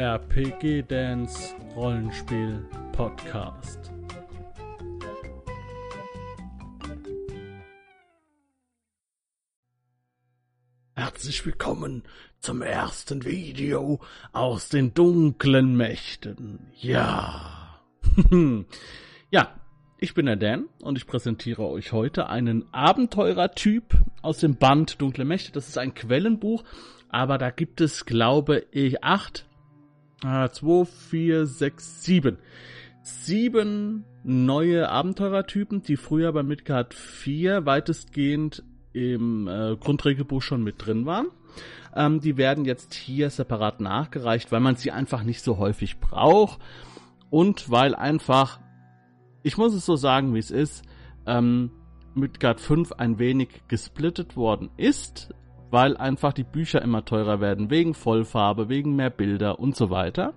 RPG Dance Rollenspiel Podcast. Herzlich willkommen zum ersten Video aus den dunklen Mächten. Ja. ja, ich bin der Dan und ich präsentiere euch heute einen Abenteurertyp aus dem Band Dunkle Mächte. Das ist ein Quellenbuch, aber da gibt es, glaube ich, acht, äh, zwei, vier, sechs, sieben. Sieben neue Abenteurertypen, die früher bei Midgard 4 weitestgehend im äh, Grundregelbuch schon mit drin waren. Ähm, die werden jetzt hier separat nachgereicht, weil man sie einfach nicht so häufig braucht und weil einfach, ich muss es so sagen, wie es ist, ähm, Midgard 5 ein wenig gesplittet worden ist, weil einfach die Bücher immer teurer werden, wegen Vollfarbe, wegen mehr Bilder und so weiter.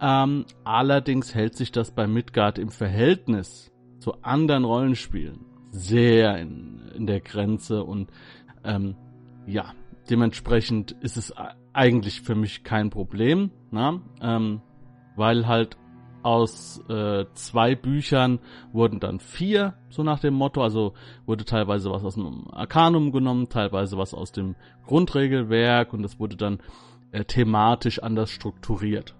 Ähm, allerdings hält sich das bei Midgard im Verhältnis zu anderen Rollenspielen sehr in, in der Grenze und ähm, ja, dementsprechend ist es eigentlich für mich kein Problem, na? Ähm, weil halt aus äh, zwei Büchern wurden dann vier, so nach dem Motto. Also wurde teilweise was aus dem Arcanum genommen, teilweise was aus dem Grundregelwerk und es wurde dann äh, thematisch anders strukturiert.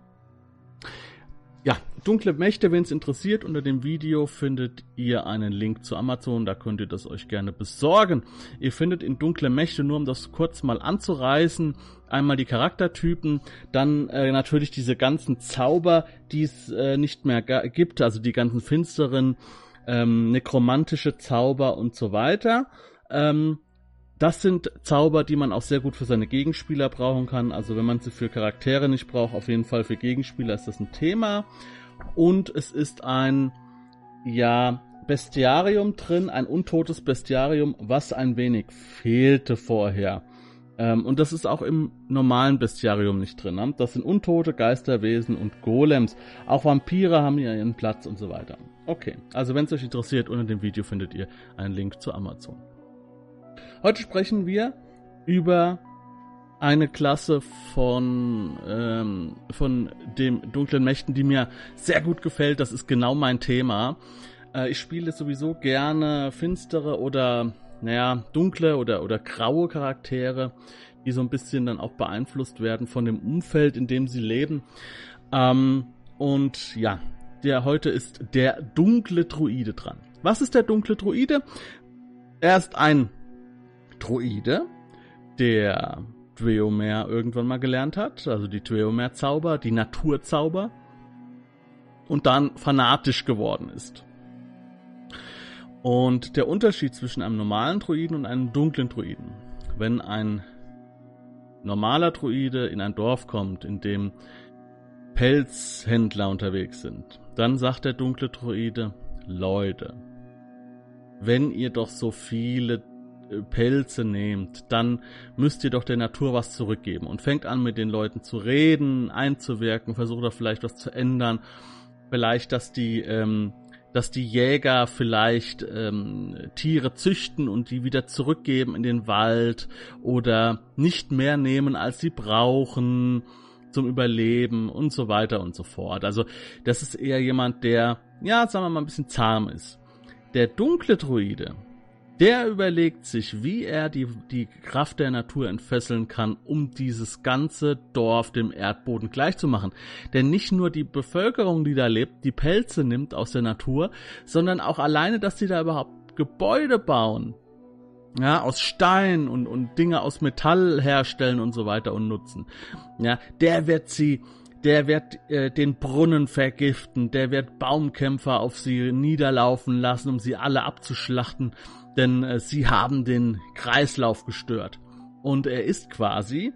Ja, dunkle Mächte, wenn es interessiert, unter dem Video findet ihr einen Link zu Amazon, da könnt ihr das euch gerne besorgen. Ihr findet in dunkle Mächte, nur um das kurz mal anzureißen, einmal die Charaktertypen, dann äh, natürlich diese ganzen Zauber, die es äh, nicht mehr gibt, also die ganzen finsteren, ähm, nekromantische Zauber und so weiter. Ähm, das sind Zauber, die man auch sehr gut für seine Gegenspieler brauchen kann. Also wenn man sie für Charaktere nicht braucht, auf jeden Fall für Gegenspieler ist das ein Thema. Und es ist ein, ja, Bestiarium drin, ein untotes Bestiarium, was ein wenig fehlte vorher. Ähm, und das ist auch im normalen Bestiarium nicht drin. Ne? Das sind untote Geisterwesen und Golems. Auch Vampire haben hier ihren Platz und so weiter. Okay, also wenn es euch interessiert, unter dem Video findet ihr einen Link zu Amazon. Heute sprechen wir über eine Klasse von, ähm, von dem dunklen Mächten, die mir sehr gut gefällt. Das ist genau mein Thema. Äh, ich spiele sowieso gerne finstere oder, naja, dunkle oder, oder graue Charaktere, die so ein bisschen dann auch beeinflusst werden von dem Umfeld, in dem sie leben. Ähm, und ja, der heute ist der dunkle Druide dran. Was ist der dunkle Druide? Er ist ein Droide, der Dweomer irgendwann mal gelernt hat, also die Dweomer-Zauber, die Naturzauber, und dann fanatisch geworden ist. Und der Unterschied zwischen einem normalen Druiden und einem dunklen Druiden. Wenn ein normaler Druide in ein Dorf kommt, in dem Pelzhändler unterwegs sind, dann sagt der dunkle Druide, Leute, wenn ihr doch so viele Pelze nehmt, dann müsst ihr doch der Natur was zurückgeben und fängt an mit den Leuten zu reden, einzuwirken, versucht da vielleicht was zu ändern, vielleicht, dass die, ähm, dass die Jäger vielleicht ähm, Tiere züchten und die wieder zurückgeben in den Wald oder nicht mehr nehmen, als sie brauchen zum Überleben und so weiter und so fort. Also das ist eher jemand, der, ja, sagen wir mal, ein bisschen zahm ist. Der dunkle Druide, der überlegt sich, wie er die, die Kraft der Natur entfesseln kann, um dieses ganze Dorf dem Erdboden gleichzumachen. Denn nicht nur die Bevölkerung, die da lebt, die Pelze nimmt aus der Natur, sondern auch alleine, dass sie da überhaupt Gebäude bauen. Ja, aus Stein und, und Dinge aus Metall herstellen und so weiter und nutzen. Ja, der wird sie der wird äh, den Brunnen vergiften, der wird Baumkämpfer auf sie niederlaufen lassen, um sie alle abzuschlachten denn äh, sie haben den Kreislauf gestört. Und er ist quasi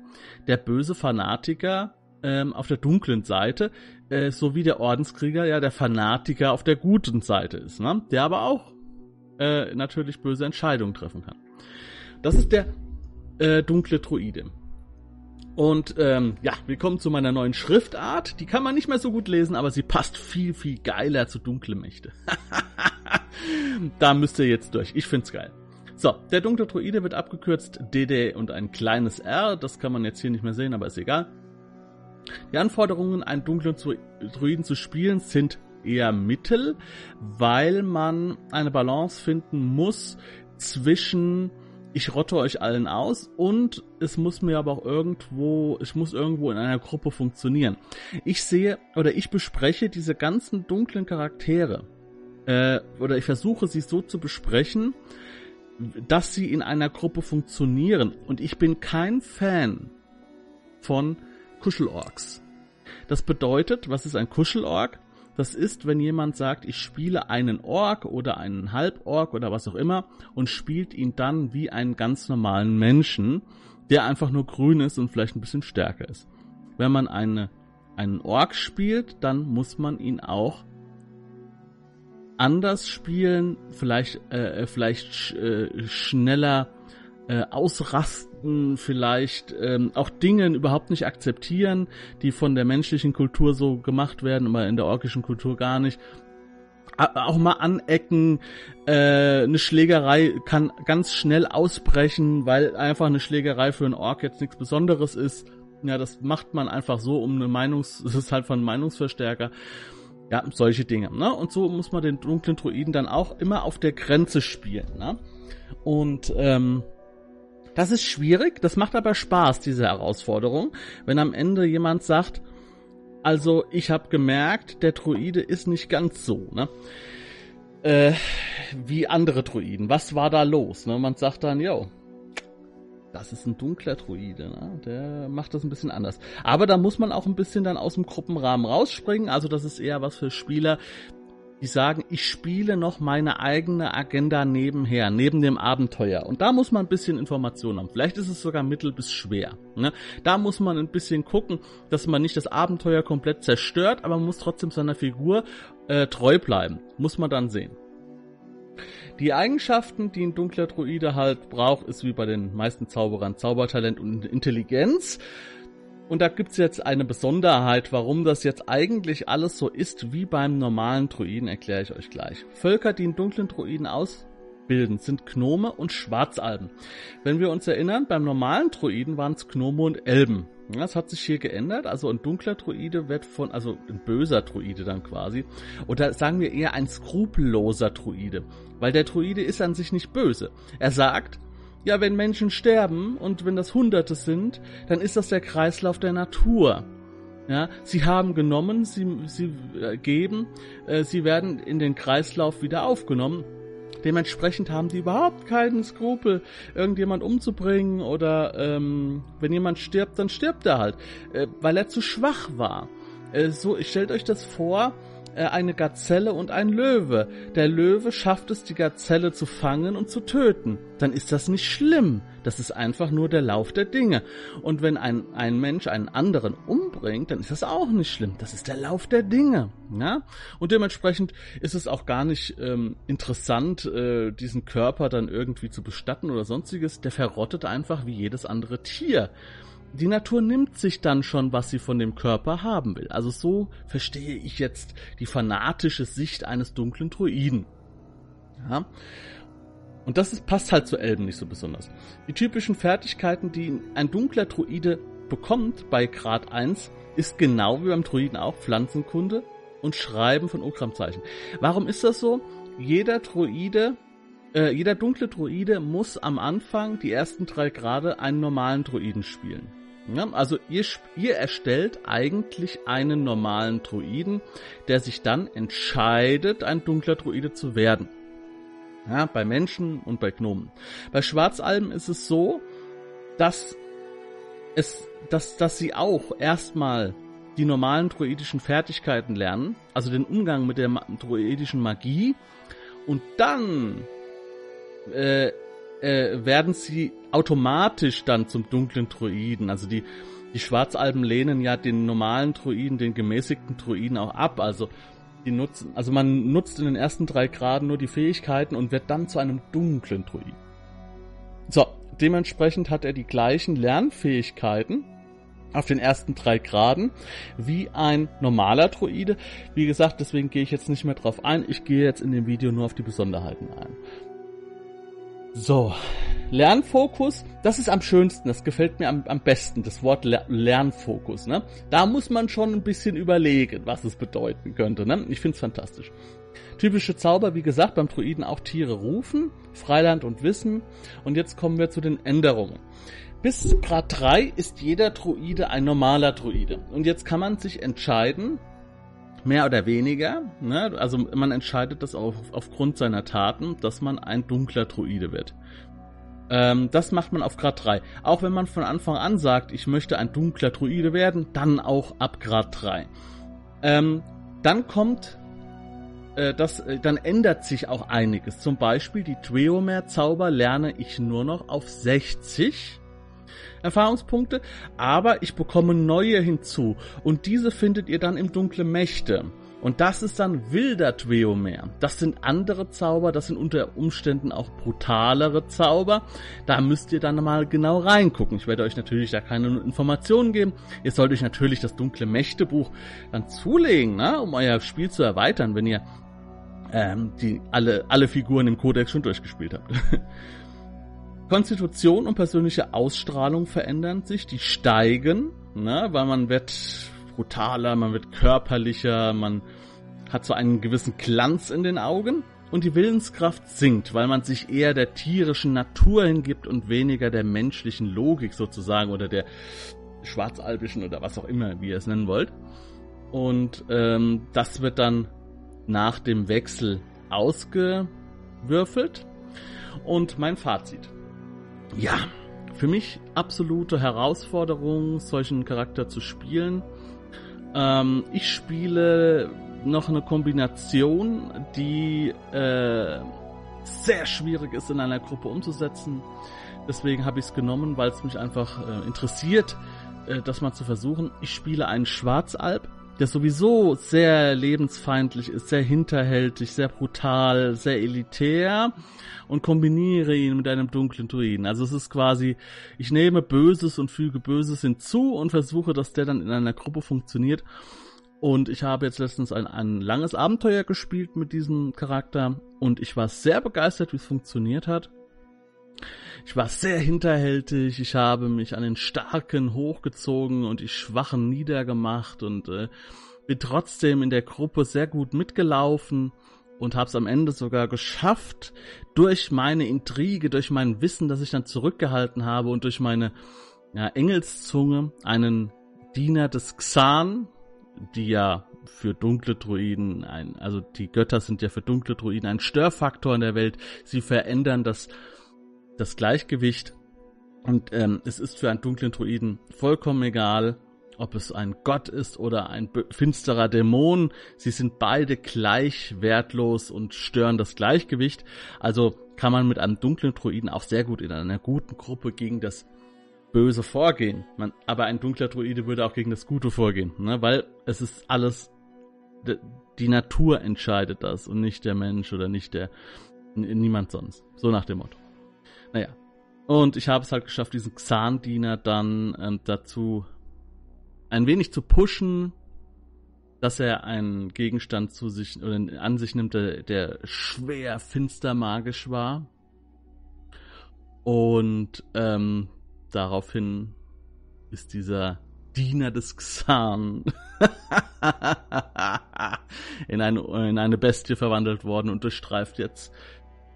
der böse Fanatiker ähm, auf der dunklen Seite, äh, so wie der Ordenskrieger ja der Fanatiker auf der guten Seite ist, ne? der aber auch äh, natürlich böse Entscheidungen treffen kann. Das ist der äh, dunkle Druide. Und ähm, ja, willkommen zu meiner neuen Schriftart. Die kann man nicht mehr so gut lesen, aber sie passt viel, viel geiler zu dunkle Mächte. da müsst ihr jetzt durch. Ich find's geil. So, der dunkle Druide wird abgekürzt DD und ein kleines R. Das kann man jetzt hier nicht mehr sehen, aber ist egal. Die Anforderungen, einen dunklen Druiden zu spielen, sind eher mittel, weil man eine Balance finden muss zwischen ich rotte euch allen aus und es muss mir aber auch irgendwo, ich muss irgendwo in einer Gruppe funktionieren. Ich sehe oder ich bespreche diese ganzen dunklen Charaktere äh, oder ich versuche sie so zu besprechen, dass sie in einer Gruppe funktionieren. Und ich bin kein Fan von Kuschelorks. Das bedeutet, was ist ein Kuschelorg? Das ist, wenn jemand sagt, ich spiele einen Ork oder einen Halborg oder was auch immer und spielt ihn dann wie einen ganz normalen Menschen, der einfach nur grün ist und vielleicht ein bisschen stärker ist. Wenn man eine, einen Ork spielt, dann muss man ihn auch anders spielen, vielleicht, äh, vielleicht sch, äh, schneller äh, ausrasten, vielleicht ähm, auch Dinge überhaupt nicht akzeptieren, die von der menschlichen Kultur so gemacht werden, aber in der orkischen Kultur gar nicht. Auch mal anecken, äh, eine Schlägerei kann ganz schnell ausbrechen, weil einfach eine Schlägerei für einen Ork jetzt nichts Besonderes ist. Ja, das macht man einfach so, um eine Meinungs, das ist halt von Meinungsverstärker. Ja, solche Dinge. Ne? Und so muss man den dunklen Druiden dann auch immer auf der Grenze spielen. Ne? Und ähm, das ist schwierig, das macht aber Spaß, diese Herausforderung. Wenn am Ende jemand sagt, also ich habe gemerkt, der Druide ist nicht ganz so, ne? Äh, wie andere Druiden. Was war da los? Ne? Man sagt dann, yo, das ist ein dunkler Druide, ne? der macht das ein bisschen anders. Aber da muss man auch ein bisschen dann aus dem Gruppenrahmen rausspringen. Also das ist eher was für Spieler, die sagen, ich spiele noch meine eigene Agenda nebenher, neben dem Abenteuer. Und da muss man ein bisschen Informationen haben. Vielleicht ist es sogar mittel bis schwer. Ne? Da muss man ein bisschen gucken, dass man nicht das Abenteuer komplett zerstört, aber man muss trotzdem seiner Figur äh, treu bleiben. Muss man dann sehen. Die Eigenschaften, die ein dunkler Druide halt braucht, ist wie bei den meisten Zauberern Zaubertalent und Intelligenz. Und da gibt's jetzt eine Besonderheit, warum das jetzt eigentlich alles so ist wie beim normalen Druiden, erkläre ich euch gleich. Völker, die einen dunklen Druiden ausbilden, sind Gnome und Schwarzalben. Wenn wir uns erinnern, beim normalen Druiden waren es Gnome und Elben. Das hat sich hier geändert. Also ein dunkler Druide wird von, also ein böser Druide dann quasi. Oder sagen wir eher ein skrupelloser Druide. Weil der Druide ist an sich nicht böse. Er sagt, ja, wenn Menschen sterben und wenn das Hunderte sind, dann ist das der Kreislauf der Natur. Ja, sie haben genommen, sie, sie äh, geben, äh, sie werden in den Kreislauf wieder aufgenommen. Dementsprechend haben die überhaupt keinen Skrupel, irgendjemand umzubringen oder ähm, wenn jemand stirbt, dann stirbt er halt, äh, weil er zu schwach war. Äh, so, stellt euch das vor, eine Gazelle und ein Löwe. Der Löwe schafft es, die Gazelle zu fangen und zu töten. Dann ist das nicht schlimm. Das ist einfach nur der Lauf der Dinge. Und wenn ein, ein Mensch einen anderen umbringt, dann ist das auch nicht schlimm. Das ist der Lauf der Dinge. Ja? Und dementsprechend ist es auch gar nicht ähm, interessant, äh, diesen Körper dann irgendwie zu bestatten oder sonstiges. Der verrottet einfach wie jedes andere Tier die Natur nimmt sich dann schon, was sie von dem Körper haben will. Also so verstehe ich jetzt die fanatische Sicht eines dunklen Druiden. Ja. Und das ist, passt halt zu Elben nicht so besonders. Die typischen Fertigkeiten, die ein dunkler Druide bekommt bei Grad 1, ist genau wie beim Druiden auch Pflanzenkunde und Schreiben von Okramzeichen. Warum ist das so? Jeder Druide, äh, jeder dunkle Druide muss am Anfang die ersten drei Grade einen normalen Druiden spielen. Ja, also ihr, ihr erstellt eigentlich einen normalen Druiden, der sich dann entscheidet, ein dunkler Druide zu werden. Ja, bei Menschen und bei Gnomen. Bei Schwarzalben ist es so, dass es, dass, dass sie auch erstmal die normalen druidischen Fertigkeiten lernen, also den Umgang mit der druidischen Magie, und dann äh, äh, werden sie automatisch dann zum dunklen Druiden. Also die, die Schwarzalben lehnen ja den normalen Druiden, den gemäßigten Druiden auch ab. Also die nutzen, also man nutzt in den ersten drei Graden nur die Fähigkeiten und wird dann zu einem dunklen Druiden. So, dementsprechend hat er die gleichen Lernfähigkeiten auf den ersten drei Graden wie ein normaler Druide. Wie gesagt, deswegen gehe ich jetzt nicht mehr drauf ein. Ich gehe jetzt in dem Video nur auf die Besonderheiten ein. So, Lernfokus, das ist am schönsten, das gefällt mir am, am besten, das Wort Lernfokus. Ne? Da muss man schon ein bisschen überlegen, was es bedeuten könnte. Ne? Ich find's fantastisch. Typische Zauber, wie gesagt, beim Druiden auch Tiere rufen, Freiland und Wissen. Und jetzt kommen wir zu den Änderungen. Bis Grad 3 ist jeder Druide ein normaler Druide. Und jetzt kann man sich entscheiden, mehr oder weniger, ne? also man entscheidet das auf, aufgrund seiner Taten, dass man ein dunkler Druide wird. Ähm, das macht man auf Grad 3. Auch wenn man von Anfang an sagt, ich möchte ein dunkler Druide werden, dann auch ab Grad 3. Ähm, dann kommt äh, das, äh, dann ändert sich auch einiges. Zum Beispiel die Tweomer-Zauber lerne ich nur noch auf 60 Erfahrungspunkte, aber ich bekomme neue hinzu und diese findet ihr dann im Dunkle Mächte. Und das ist dann wilder Tweomer. Das sind andere Zauber, das sind unter Umständen auch brutalere Zauber. Da müsst ihr dann mal genau reingucken. Ich werde euch natürlich da keine Informationen geben. Ihr sollt euch natürlich das Dunkle Mächte Buch dann zulegen, ne, um euer Spiel zu erweitern, wenn ihr ähm, die alle, alle Figuren im Kodex schon durchgespielt habt. Konstitution und persönliche Ausstrahlung verändern sich, die steigen, ne, weil man wird brutaler, man wird körperlicher, man hat so einen gewissen Glanz in den Augen und die Willenskraft sinkt, weil man sich eher der tierischen Natur hingibt und weniger der menschlichen Logik sozusagen oder der schwarzalbischen oder was auch immer, wie ihr es nennen wollt. Und ähm, das wird dann nach dem Wechsel ausgewürfelt. Und mein Fazit. Ja, für mich absolute Herausforderung, solchen Charakter zu spielen. Ähm, ich spiele noch eine Kombination, die äh, sehr schwierig ist in einer Gruppe umzusetzen. Deswegen habe ich es genommen, weil es mich einfach äh, interessiert, äh, das mal zu versuchen. Ich spiele einen Schwarzalb der sowieso sehr lebensfeindlich ist, sehr hinterhältig, sehr brutal, sehr elitär und kombiniere ihn mit einem dunklen Druiden. Also es ist quasi, ich nehme Böses und füge Böses hinzu und versuche, dass der dann in einer Gruppe funktioniert. Und ich habe jetzt letztens ein, ein langes Abenteuer gespielt mit diesem Charakter und ich war sehr begeistert, wie es funktioniert hat. Ich war sehr hinterhältig, ich habe mich an den Starken hochgezogen und die Schwachen niedergemacht und äh, bin trotzdem in der Gruppe sehr gut mitgelaufen und habe es am Ende sogar geschafft, durch meine Intrige, durch mein Wissen, das ich dann zurückgehalten habe und durch meine ja, Engelszunge einen Diener des Xan, die ja für dunkle Druiden ein, also die Götter sind ja für dunkle Druiden ein Störfaktor in der Welt. Sie verändern das das Gleichgewicht. Und ähm, es ist für einen dunklen Druiden vollkommen egal, ob es ein Gott ist oder ein finsterer Dämon. Sie sind beide gleich wertlos und stören das Gleichgewicht. Also kann man mit einem dunklen Druiden auch sehr gut in einer guten Gruppe gegen das Böse vorgehen. Man, aber ein dunkler Druide würde auch gegen das Gute vorgehen, ne? weil es ist alles, die Natur entscheidet das und nicht der Mensch oder nicht der, niemand sonst. So nach dem Motto. Naja. Und ich habe es halt geschafft, diesen Xan-Diener dann ähm, dazu ein wenig zu pushen, dass er einen Gegenstand zu sich oder an sich nimmt, der, der schwer finster magisch war. Und ähm, daraufhin ist dieser Diener des Xan in, eine, in eine Bestie verwandelt worden und durchstreift jetzt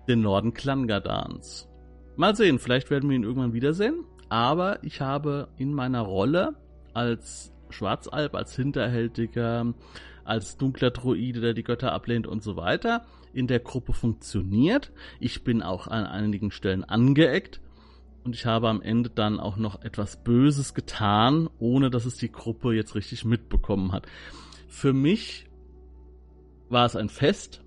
den Norden Klangadans. Mal sehen, vielleicht werden wir ihn irgendwann wiedersehen. Aber ich habe in meiner Rolle als Schwarzalb, als Hinterhältiger, als dunkler Droide, der die Götter ablehnt und so weiter, in der Gruppe funktioniert. Ich bin auch an einigen Stellen angeeckt. Und ich habe am Ende dann auch noch etwas Böses getan, ohne dass es die Gruppe jetzt richtig mitbekommen hat. Für mich war es ein Fest.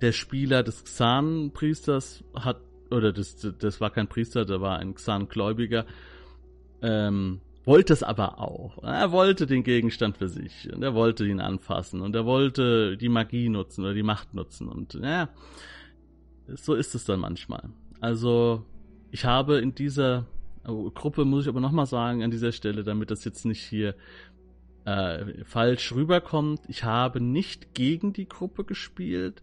Der Spieler des Xan-Priesters hat oder das, das war kein Priester, der war ein Xan-Gläubiger, ähm, wollte es aber auch. Er wollte den Gegenstand für sich und er wollte ihn anfassen und er wollte die Magie nutzen oder die Macht nutzen und ja, so ist es dann manchmal. Also ich habe in dieser Gruppe, muss ich aber nochmal sagen, an dieser Stelle, damit das jetzt nicht hier äh, falsch rüberkommt, ich habe nicht gegen die Gruppe gespielt,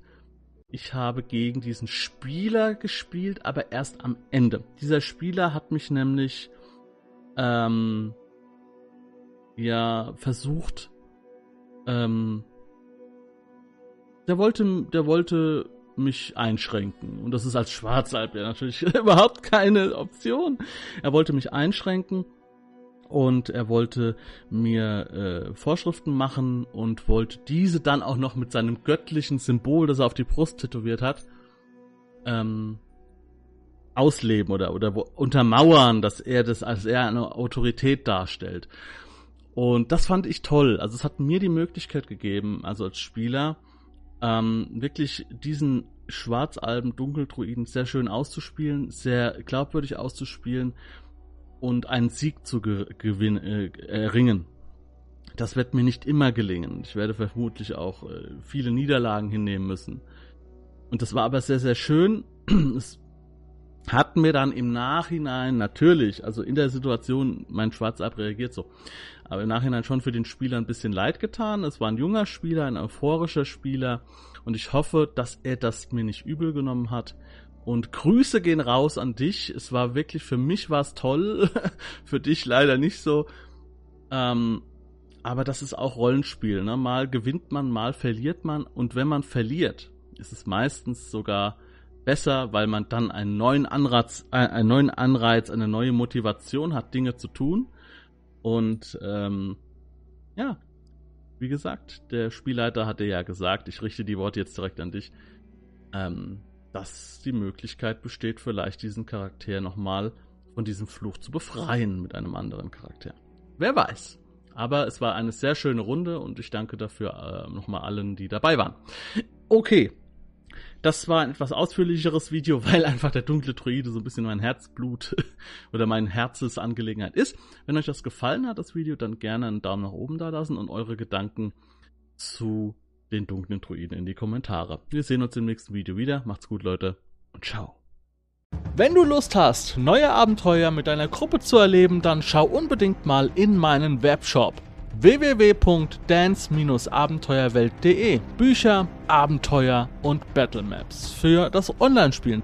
ich habe gegen diesen Spieler gespielt, aber erst am Ende. Dieser Spieler hat mich nämlich ähm, ja versucht, ähm, der wollte, der wollte mich einschränken. Und das ist als Schwarzalb ja natürlich überhaupt keine Option. Er wollte mich einschränken und er wollte mir äh, Vorschriften machen und wollte diese dann auch noch mit seinem göttlichen Symbol, das er auf die Brust tätowiert hat, ähm, ausleben oder, oder untermauern, dass er das als er eine Autorität darstellt. Und das fand ich toll. Also es hat mir die Möglichkeit gegeben, also als Spieler, ähm, wirklich diesen Schwarzalben Dunkeldruiden sehr schön auszuspielen, sehr glaubwürdig auszuspielen und einen Sieg zu ge gewinnen, äh, erringen. Das wird mir nicht immer gelingen. Ich werde vermutlich auch äh, viele Niederlagen hinnehmen müssen. Und das war aber sehr, sehr schön. Es hat mir dann im Nachhinein natürlich, also in der Situation, mein Schwarzab reagiert so, aber im Nachhinein schon für den Spieler ein bisschen leid getan. Es war ein junger Spieler, ein euphorischer Spieler und ich hoffe, dass er das mir nicht übel genommen hat. Und Grüße gehen raus an dich. Es war wirklich, für mich war es toll, für dich leider nicht so. Ähm, aber das ist auch Rollenspiel. Ne? Mal gewinnt man, mal verliert man. Und wenn man verliert, ist es meistens sogar besser, weil man dann einen neuen Anreiz, äh, einen neuen Anreiz, eine neue Motivation hat, Dinge zu tun. Und ähm, ja, wie gesagt, der Spielleiter hatte ja gesagt, ich richte die Worte jetzt direkt an dich, ähm, dass die Möglichkeit besteht, vielleicht diesen Charakter nochmal von diesem Fluch zu befreien mit einem anderen Charakter. Wer weiß. Aber es war eine sehr schöne Runde und ich danke dafür äh, nochmal allen, die dabei waren. Okay, das war ein etwas ausführlicheres Video, weil einfach der dunkle Druide so ein bisschen mein Herzblut oder mein Herzensangelegenheit ist. Wenn euch das gefallen hat, das Video, dann gerne einen Daumen nach oben da lassen und eure Gedanken zu den dunklen Druiden in die Kommentare. Wir sehen uns im nächsten Video wieder. Macht's gut, Leute, und ciao. Wenn du Lust hast, neue Abenteuer mit deiner Gruppe zu erleben, dann schau unbedingt mal in meinen Webshop www.dance-abenteuerwelt.de Bücher, Abenteuer und Battlemaps für das Online-Spielen.